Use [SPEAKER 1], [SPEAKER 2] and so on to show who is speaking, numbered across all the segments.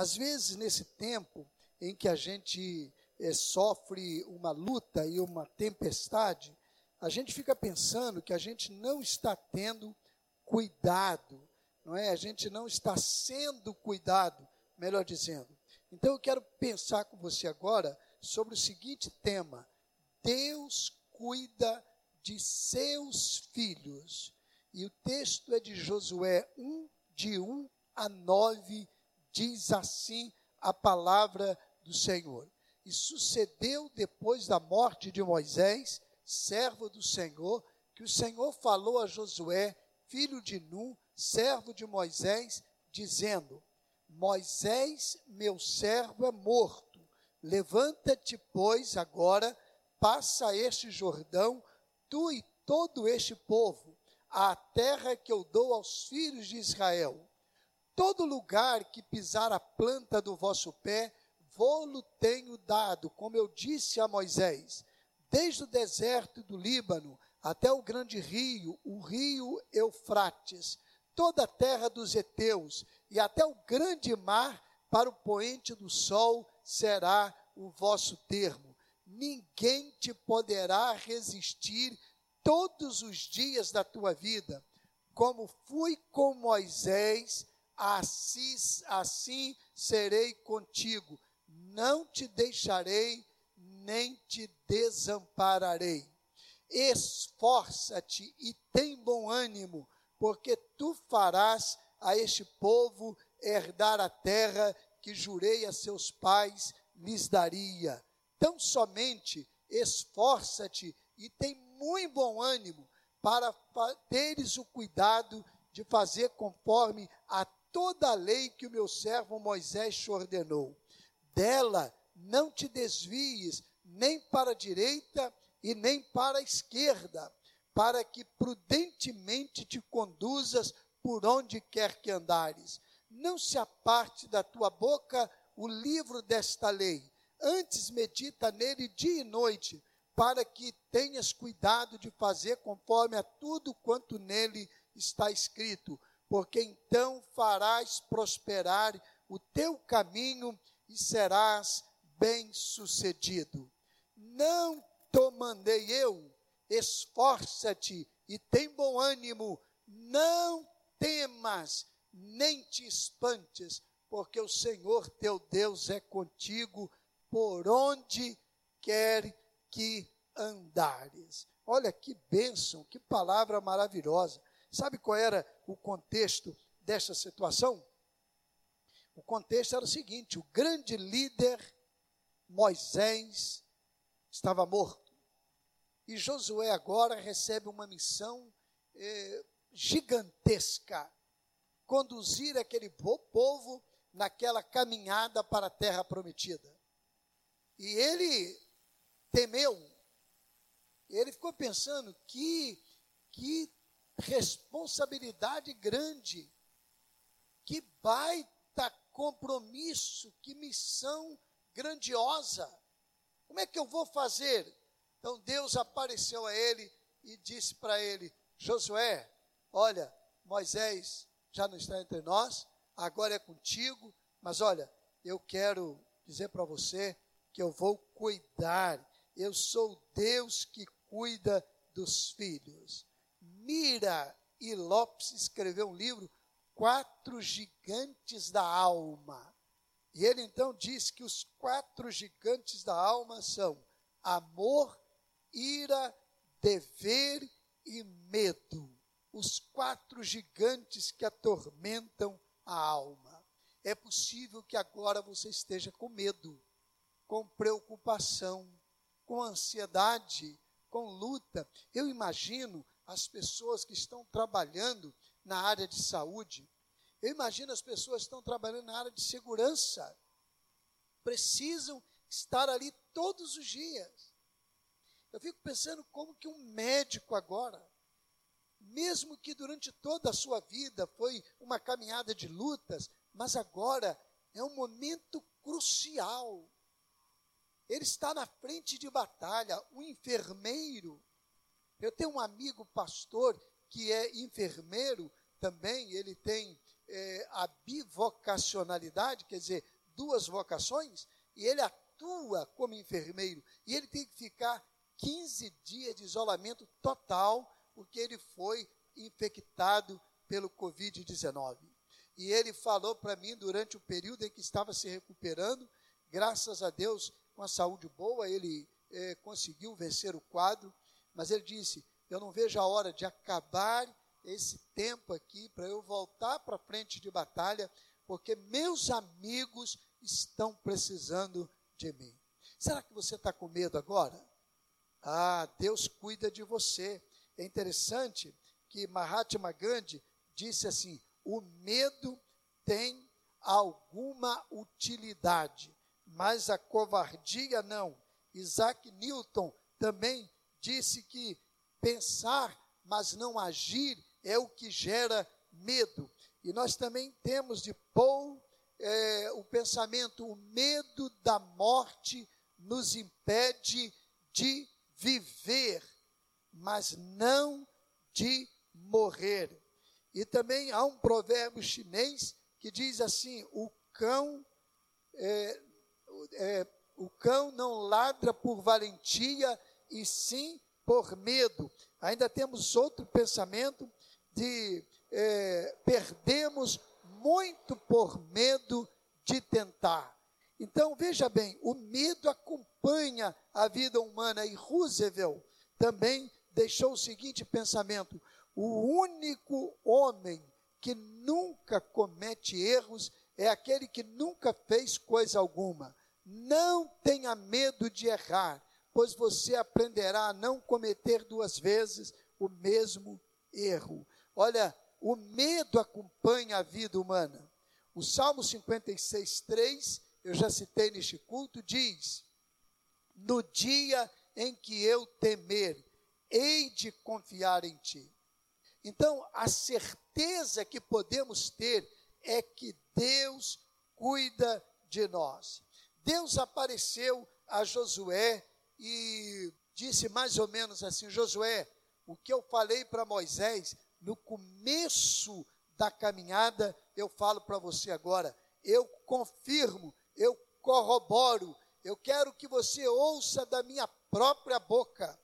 [SPEAKER 1] Às vezes, nesse tempo em que a gente é, sofre uma luta e uma tempestade, a gente fica pensando que a gente não está tendo cuidado, não é? A gente não está sendo cuidado, melhor dizendo. Então eu quero pensar com você agora sobre o seguinte tema: Deus cuida de seus filhos. E o texto é de Josué 1, de 1 a 9, diz assim a palavra do Senhor. E sucedeu depois da morte de Moisés, servo do Senhor, que o Senhor falou a Josué, filho de Nun, servo de Moisés, dizendo: Moisés, meu servo, é morto. Levanta-te, pois, agora, passa este Jordão, tu e todo este povo, à terra que eu dou aos filhos de Israel. Todo lugar que pisar a planta do vosso pé, vou-lo tenho dado, como eu disse a Moisés, desde o deserto do Líbano até o grande rio, o rio Eufrates, toda a terra dos heteus e até o grande mar para o poente do sol será o vosso termo. Ninguém te poderá resistir todos os dias da tua vida. Como fui com Moisés, assim, assim serei contigo. Não te deixarei, nem te desampararei. Esforça-te e tem bom ânimo, porque tu farás a este povo herdar a terra que jurei a seus pais lhes daria. Tão somente esforça-te e tem muito bom ânimo para teres o cuidado de fazer conforme a toda a lei que o meu servo Moisés te ordenou. Dela não te desvies nem para a direita e nem para a esquerda, para que prudentemente te conduzas por onde quer que andares. Não se aparte da tua boca o livro desta lei, antes medita nele dia e noite, para que tenhas cuidado de fazer conforme a tudo quanto nele está escrito, porque então farás prosperar o teu caminho e serás bem-sucedido. Não te mandei eu, esforça-te e tem bom ânimo, não temas, nem te espantes, porque o Senhor teu Deus é contigo por onde quer que andares. Olha que bênção, que palavra maravilhosa. Sabe qual era o contexto dessa situação? O contexto era o seguinte: o grande líder Moisés estava morto. E Josué agora recebe uma missão eh, gigantesca conduzir aquele povo naquela caminhada para a terra prometida. E ele temeu, ele ficou pensando que, que responsabilidade grande, que baita compromisso, que missão grandiosa. Como é que eu vou fazer? Então Deus apareceu a ele e disse para ele: Josué, olha, Moisés já não está entre nós, agora é contigo, mas olha, eu quero dizer para você que eu vou cuidar, eu sou Deus que cuida dos filhos. Mira e Lopes escreveu um livro, Quatro Gigantes da Alma. E ele então diz que os quatro gigantes da alma são amor, ira, dever e medo os quatro gigantes que atormentam a alma. É possível que agora você esteja com medo, com preocupação, com ansiedade, com luta. Eu imagino as pessoas que estão trabalhando na área de saúde. Eu imagino as pessoas que estão trabalhando na área de segurança. Precisam estar ali todos os dias. Eu fico pensando como que um médico agora mesmo que durante toda a sua vida foi uma caminhada de lutas, mas agora é um momento crucial. Ele está na frente de batalha, o enfermeiro. Eu tenho um amigo pastor que é enfermeiro também, ele tem é, a bivocacionalidade, quer dizer, duas vocações, e ele atua como enfermeiro, e ele tem que ficar 15 dias de isolamento total, porque ele foi infectado pelo Covid-19. E ele falou para mim durante o período em que estava se recuperando, graças a Deus, com a saúde boa, ele eh, conseguiu vencer o quadro, mas ele disse: Eu não vejo a hora de acabar esse tempo aqui para eu voltar para frente de batalha, porque meus amigos estão precisando de mim. Será que você está com medo agora? Ah, Deus cuida de você. É interessante que Mahatma Gandhi disse assim: o medo tem alguma utilidade, mas a covardia não. Isaac Newton também disse que pensar, mas não agir, é o que gera medo. E nós também temos de Paul é, o pensamento: o medo da morte nos impede de viver, mas não de morrer. E também há um provérbio chinês que diz assim: o cão é, é, o cão não ladra por valentia e sim por medo. Ainda temos outro pensamento de é, perdemos muito por medo de tentar. Então veja bem, o medo acompanha a vida humana e Roosevelt também deixou o seguinte pensamento: o único homem que nunca comete erros é aquele que nunca fez coisa alguma. Não tenha medo de errar, pois você aprenderá a não cometer duas vezes o mesmo erro. Olha, o medo acompanha a vida humana. O Salmo 56, 3, eu já citei neste culto, diz: No dia em que eu temer, hei de confiar em ti. Então, a certeza que podemos ter é que Deus cuida de nós. Deus apareceu a Josué e disse mais ou menos assim: Josué, o que eu falei para Moisés no começo da caminhada, eu falo para você agora. Eu confirmo, eu corroboro, eu quero que você ouça da minha própria boca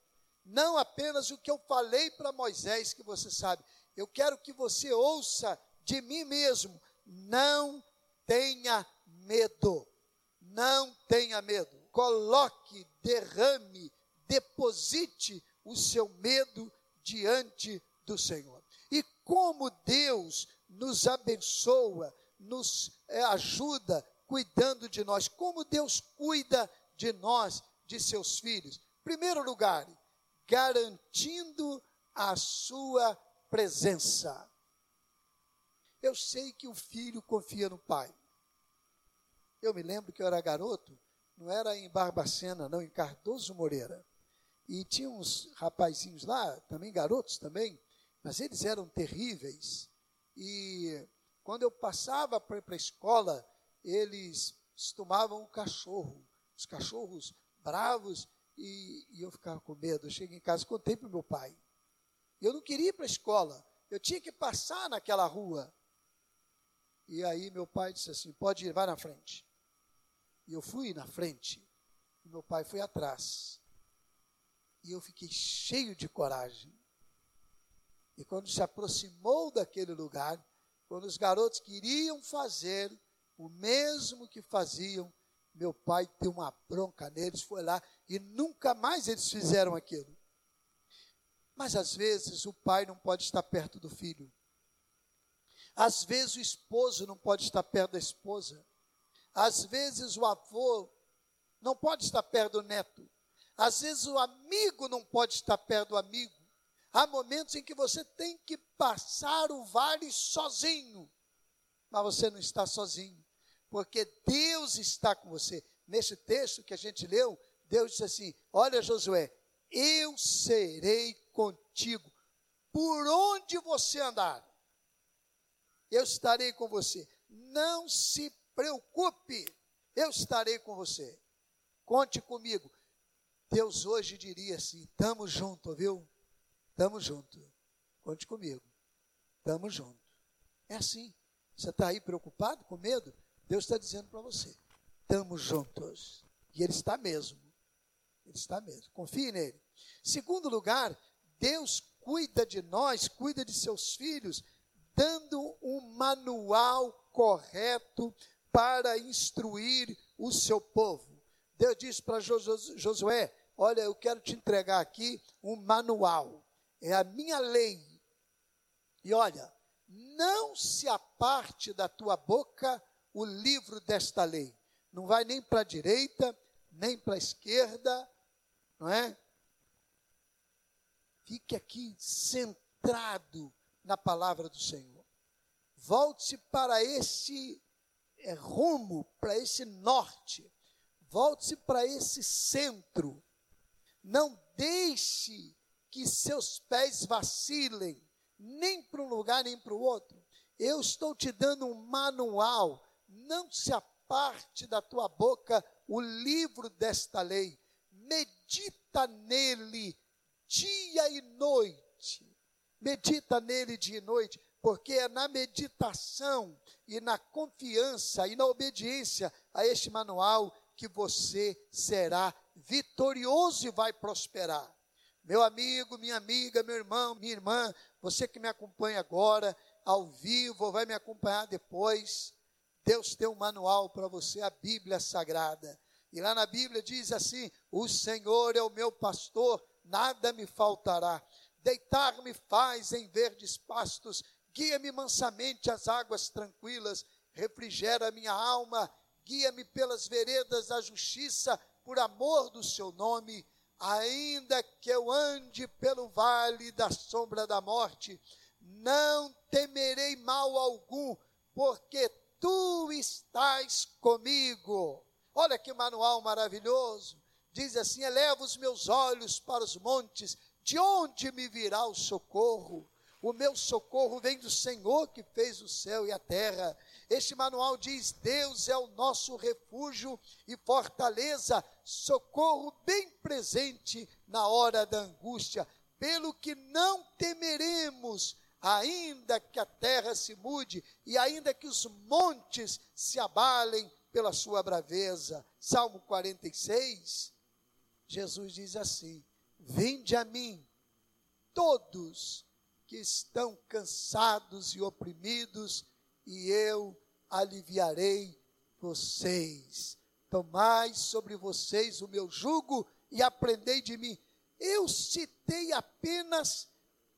[SPEAKER 1] não apenas o que eu falei para Moisés, que você sabe, eu quero que você ouça de mim mesmo. Não tenha medo. Não tenha medo. Coloque, derrame, deposite o seu medo diante do Senhor. E como Deus nos abençoa, nos é, ajuda cuidando de nós, como Deus cuida de nós, de seus filhos. Primeiro lugar, garantindo a sua presença. Eu sei que o filho confia no pai. Eu me lembro que eu era garoto, não era em Barbacena, não, em Cardoso Moreira. E tinha uns rapazinhos lá, também garotos também, mas eles eram terríveis. E quando eu passava para a escola, eles tomavam o cachorro, os cachorros bravos, e, e eu ficava com medo. Eu cheguei em casa e contei para o meu pai. Eu não queria ir para a escola. Eu tinha que passar naquela rua. E aí meu pai disse assim: pode ir, vai na frente. E eu fui na frente. E meu pai foi atrás. E eu fiquei cheio de coragem. E quando se aproximou daquele lugar, quando os garotos queriam fazer o mesmo que faziam, meu pai deu uma bronca neles, foi lá e nunca mais eles fizeram aquilo. Mas às vezes o pai não pode estar perto do filho. Às vezes o esposo não pode estar perto da esposa. Às vezes o avô não pode estar perto do neto. Às vezes o amigo não pode estar perto do amigo. Há momentos em que você tem que passar o vale sozinho. Mas você não está sozinho porque Deus está com você. Nesse texto que a gente leu, Deus disse assim: Olha, Josué, eu serei contigo por onde você andar. Eu estarei com você. Não se preocupe, eu estarei com você. Conte comigo. Deus hoje diria assim: estamos junto, viu? Estamos junto. Conte comigo. Estamos junto. É assim. Você está aí preocupado, com medo? Deus está dizendo para você: estamos juntos. E Ele está mesmo. Ele está mesmo. Confie nele. Segundo lugar, Deus cuida de nós, cuida de seus filhos, dando um manual correto para instruir o seu povo. Deus disse para Josué: Olha, eu quero te entregar aqui um manual, é a minha lei. E olha, não se aparte da tua boca o livro desta lei. Não vai nem para a direita, nem para a esquerda, não é? Fique aqui centrado na palavra do Senhor. Volte-se para esse é, rumo, para esse norte. Volte-se para esse centro. Não deixe que seus pés vacilem, nem para um lugar nem para o outro. Eu estou te dando um manual. Não se aparte da tua boca o livro desta lei. Medita nele dia e noite. Medita nele dia e noite, porque é na meditação e na confiança e na obediência a este manual que você será vitorioso e vai prosperar. Meu amigo, minha amiga, meu irmão, minha irmã, você que me acompanha agora, ao vivo, vai me acompanhar depois, Deus tem um manual para você, a Bíblia Sagrada. E lá na Bíblia diz assim: O Senhor é o meu pastor, nada me faltará. Deitar-me faz em verdes pastos, guia-me mansamente às águas tranquilas, refrigera minha alma, guia-me pelas veredas da justiça, por amor do seu nome. Ainda que eu ande pelo vale da sombra da morte, não temerei mal algum, porque tu estás comigo. Olha que manual maravilhoso diz assim: eleva os meus olhos para os montes, de onde me virá o socorro? O meu socorro vem do Senhor que fez o céu e a terra. Este manual diz: Deus é o nosso refúgio e fortaleza, socorro bem presente na hora da angústia, pelo que não temeremos, ainda que a terra se mude e ainda que os montes se abalem pela sua braveza. Salmo 46. Jesus diz assim: Vinde a mim, todos que estão cansados e oprimidos, e eu aliviarei vocês. Tomai sobre vocês o meu jugo e aprendei de mim. Eu citei apenas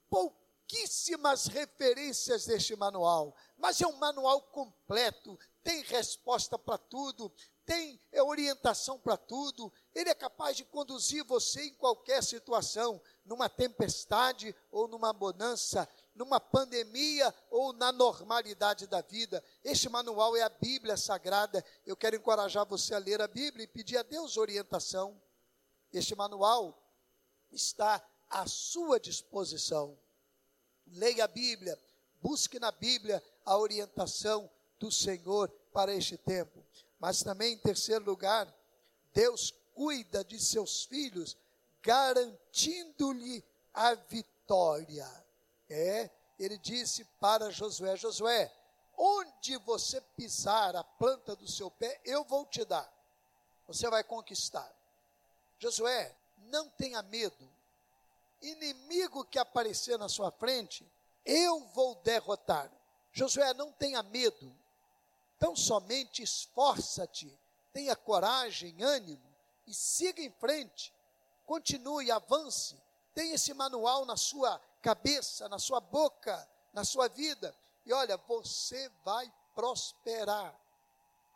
[SPEAKER 1] pouquíssimas referências deste manual, mas é um manual completo, tem resposta para tudo, tem orientação para tudo, ele é capaz de conduzir você em qualquer situação, numa tempestade ou numa bonança, numa pandemia ou na normalidade da vida. Este manual é a Bíblia Sagrada. Eu quero encorajar você a ler a Bíblia e pedir a Deus orientação. Este manual está à sua disposição. Leia a Bíblia, busque na Bíblia a orientação do Senhor para este tempo. Mas também, em terceiro lugar, Deus cuida de seus filhos, garantindo-lhe a vitória. É, ele disse para Josué: Josué, onde você pisar a planta do seu pé, eu vou te dar. Você vai conquistar. Josué, não tenha medo. Inimigo que aparecer na sua frente, eu vou derrotar. Josué, não tenha medo. Então somente esforça-te, tenha coragem, ânimo e siga em frente. Continue, avance. Tenha esse manual na sua cabeça, na sua boca, na sua vida. E olha, você vai prosperar.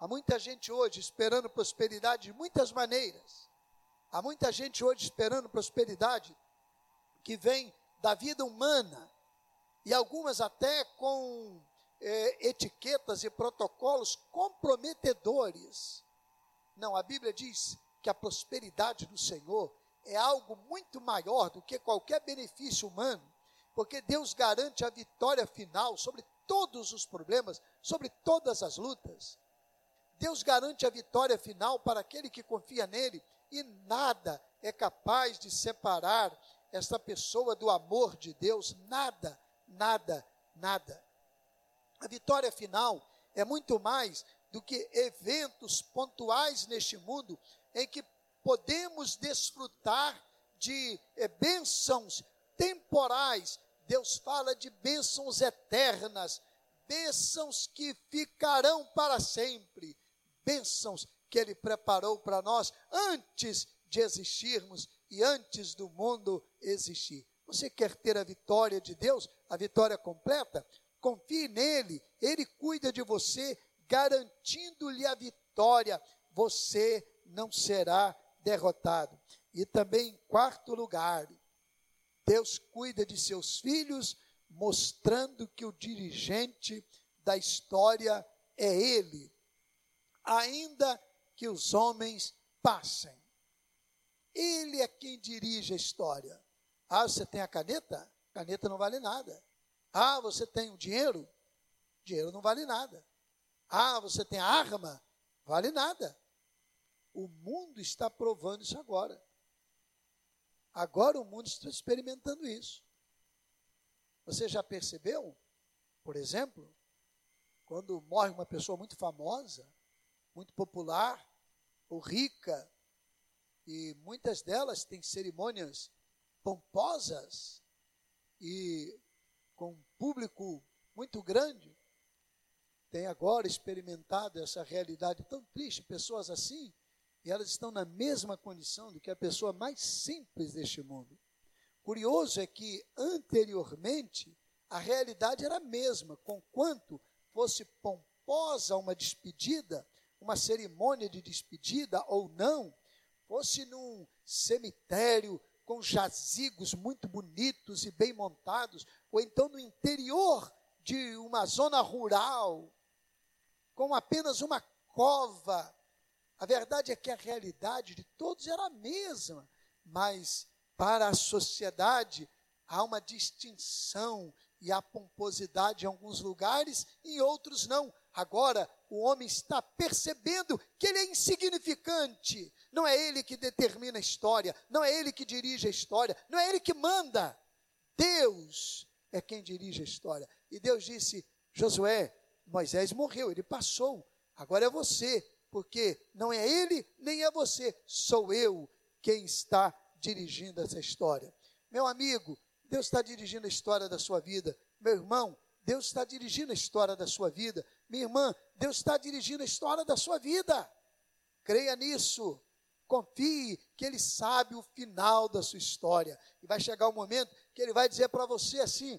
[SPEAKER 1] Há muita gente hoje esperando prosperidade de muitas maneiras. Há muita gente hoje esperando prosperidade que vem da vida humana e algumas até com é, etiquetas e protocolos comprometedores. Não, a Bíblia diz que a prosperidade do Senhor é algo muito maior do que qualquer benefício humano, porque Deus garante a vitória final sobre todos os problemas, sobre todas as lutas. Deus garante a vitória final para aquele que confia nele, e nada é capaz de separar esta pessoa do amor de Deus, nada, nada, nada. A vitória final é muito mais do que eventos pontuais neste mundo em que podemos desfrutar de é, bênçãos temporais. Deus fala de bênçãos eternas, bênçãos que ficarão para sempre, bênçãos que Ele preparou para nós antes de existirmos e antes do mundo existir. Você quer ter a vitória de Deus, a vitória completa? Confie nele, ele cuida de você, garantindo-lhe a vitória. Você não será derrotado. E também, em quarto lugar, Deus cuida de seus filhos, mostrando que o dirigente da história é Ele, ainda que os homens passem. Ele é quem dirige a história. Ah, você tem a caneta? Caneta não vale nada. Ah, você tem o dinheiro? Dinheiro não vale nada. Ah, você tem a arma? Vale nada. O mundo está provando isso agora. Agora o mundo está experimentando isso. Você já percebeu, por exemplo, quando morre uma pessoa muito famosa, muito popular, ou rica, e muitas delas têm cerimônias pomposas e com um público muito grande, tem agora experimentado essa realidade tão triste, pessoas assim, e elas estão na mesma condição do que a pessoa mais simples deste mundo. Curioso é que anteriormente a realidade era a mesma, conquanto fosse pomposa uma despedida, uma cerimônia de despedida ou não, fosse num cemitério com jazigos muito bonitos e bem montados, ou então no interior de uma zona rural, com apenas uma cova. A verdade é que a realidade de todos era a mesma, mas para a sociedade há uma distinção e há pomposidade em alguns lugares, em outros não. Agora, o homem está percebendo que ele é insignificante. Não é ele que determina a história, não é ele que dirige a história, não é ele que manda. Deus é quem dirige a história. E Deus disse: Josué, Moisés morreu, ele passou, agora é você, porque não é ele nem é você, sou eu quem está dirigindo essa história. Meu amigo, Deus está dirigindo a história da sua vida. Meu irmão, Deus está dirigindo a história da sua vida. Minha irmã, Deus está dirigindo a história da sua vida. Creia nisso. Confie que Ele sabe o final da sua história. E vai chegar o um momento que Ele vai dizer para você assim: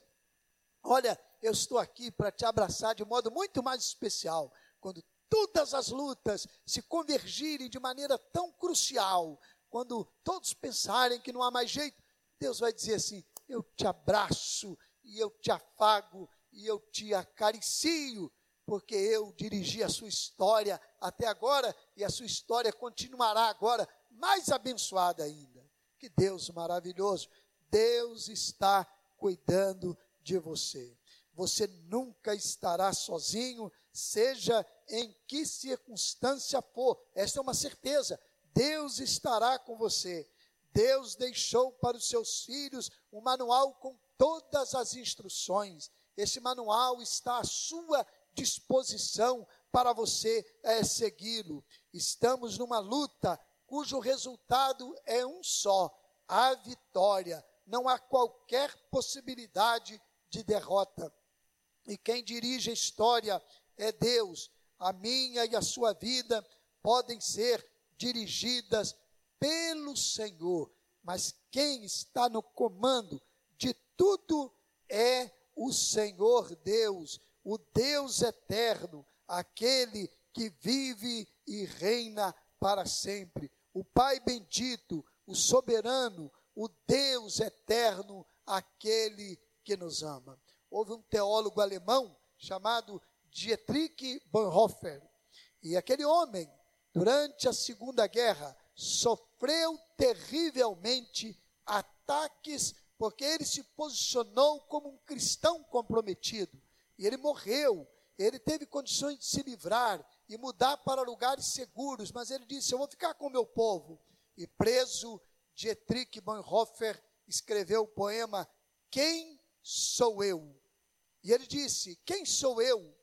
[SPEAKER 1] Olha, eu estou aqui para te abraçar de modo muito mais especial. Quando todas as lutas se convergirem de maneira tão crucial, quando todos pensarem que não há mais jeito, Deus vai dizer assim: Eu te abraço e eu te afago e eu te acaricio, porque eu dirigi a sua história até agora e a sua história continuará agora mais abençoada ainda. Que Deus maravilhoso! Deus está cuidando de você. Você nunca estará sozinho, seja em que circunstância for. Esta é uma certeza. Deus estará com você. Deus deixou para os seus filhos um manual com todas as instruções. Esse manual está à sua disposição para você é, segui-lo. Estamos numa luta cujo resultado é um só: a vitória. Não há qualquer possibilidade de derrota. E quem dirige a história é Deus. A minha e a sua vida podem ser dirigidas pelo Senhor, mas quem está no comando de tudo é o Senhor Deus, o Deus eterno, aquele que vive e reina para sempre. O Pai bendito, o soberano, o Deus eterno, aquele que nos ama. Houve um teólogo alemão chamado Dietrich Bonhoeffer, e aquele homem, durante a Segunda Guerra, sofreu terrivelmente ataques porque ele se posicionou como um cristão comprometido. E ele morreu. Ele teve condições de se livrar e mudar para lugares seguros, mas ele disse: Eu vou ficar com o meu povo. E preso, Dietrich Bonhoeffer escreveu o poema Quem sou eu? E ele disse: Quem sou eu?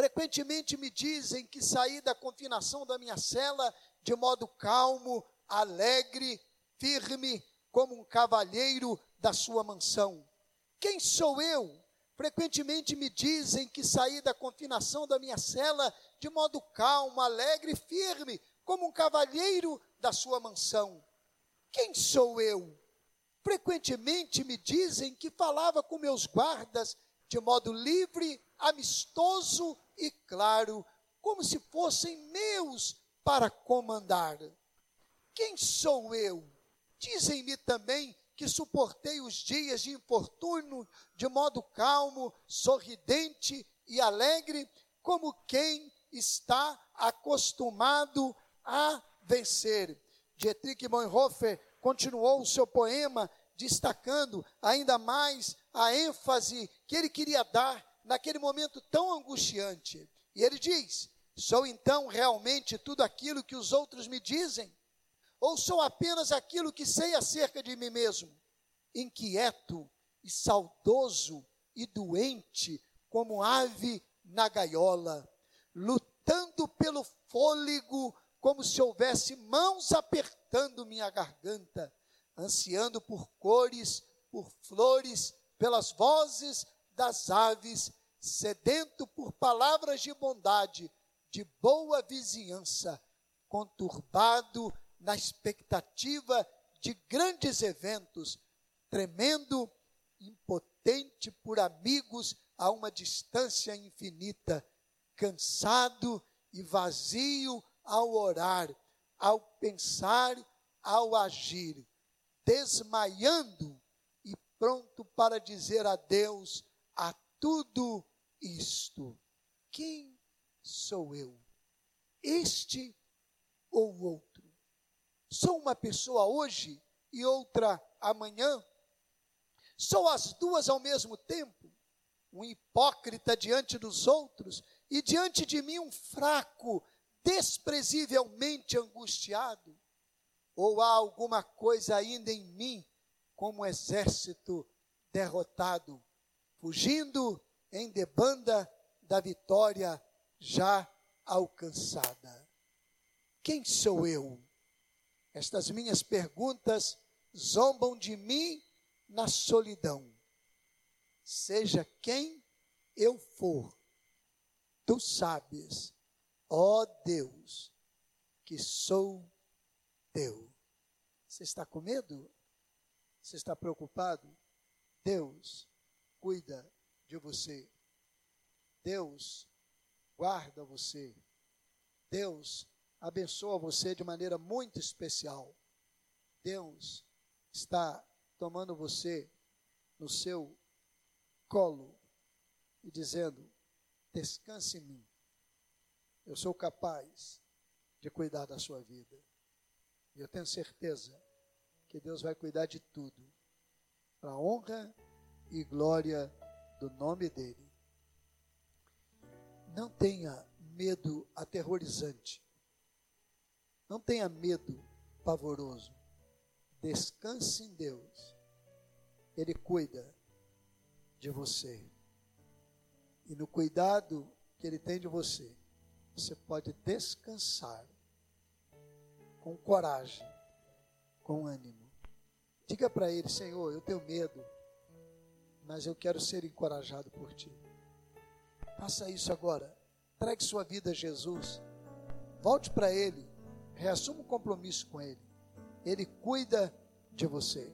[SPEAKER 1] Frequentemente me dizem que saí da confinação da minha cela de modo calmo, alegre, firme, como um cavalheiro da sua mansão. Quem sou eu? Frequentemente me dizem que saí da confinação da minha cela de modo calmo, alegre, firme, como um cavalheiro da sua mansão. Quem sou eu? Frequentemente me dizem que falava com meus guardas de modo livre, amistoso e claro, como se fossem meus para comandar. Quem sou eu? Dizem-me também que suportei os dias de infortúnio de modo calmo, sorridente e alegre, como quem está acostumado a vencer. Dietrich Bonhoeffer continuou o seu poema destacando ainda mais a ênfase que ele queria dar naquele momento tão angustiante. E ele diz: Sou então realmente tudo aquilo que os outros me dizem? Ou sou apenas aquilo que sei acerca de mim mesmo? Inquieto e saudoso e doente, como ave na gaiola, lutando pelo fôlego, como se houvesse mãos apertando minha garganta, ansiando por cores, por flores, pelas vozes das aves, sedento por palavras de bondade, de boa vizinhança, conturbado na expectativa de grandes eventos, tremendo, impotente por amigos a uma distância infinita, cansado e vazio ao orar, ao pensar, ao agir, desmaiando e pronto para dizer adeus a tudo isto. Quem sou eu? Este ou outro? Sou uma pessoa hoje e outra amanhã? Sou as duas ao mesmo tempo? Um hipócrita diante dos outros e diante de mim um fraco, desprezivelmente angustiado? Ou há alguma coisa ainda em mim, como um exército derrotado, fugindo em debanda da vitória já alcançada. Quem sou eu? Estas minhas perguntas zombam de mim na solidão. Seja quem eu for, tu sabes, ó Deus, que sou teu. Você está com medo? Você está preocupado? Deus cuida de você. Deus guarda você. Deus abençoa você de maneira muito especial. Deus está tomando você no seu colo e dizendo: descanse em mim. Eu sou capaz de cuidar da sua vida. E eu tenho certeza que Deus vai cuidar de tudo, para a honra e glória do nome dEle. Não tenha medo aterrorizante. Não tenha medo pavoroso. Descanse em Deus. Ele cuida de você. E no cuidado que Ele tem de você, você pode descansar com coragem, com ânimo. Diga para Ele: Senhor, eu tenho medo, mas eu quero ser encorajado por Ti. Faça isso agora. Entregue sua vida a Jesus. Volte para Ele. Reassuma um compromisso com Ele. Ele cuida de você.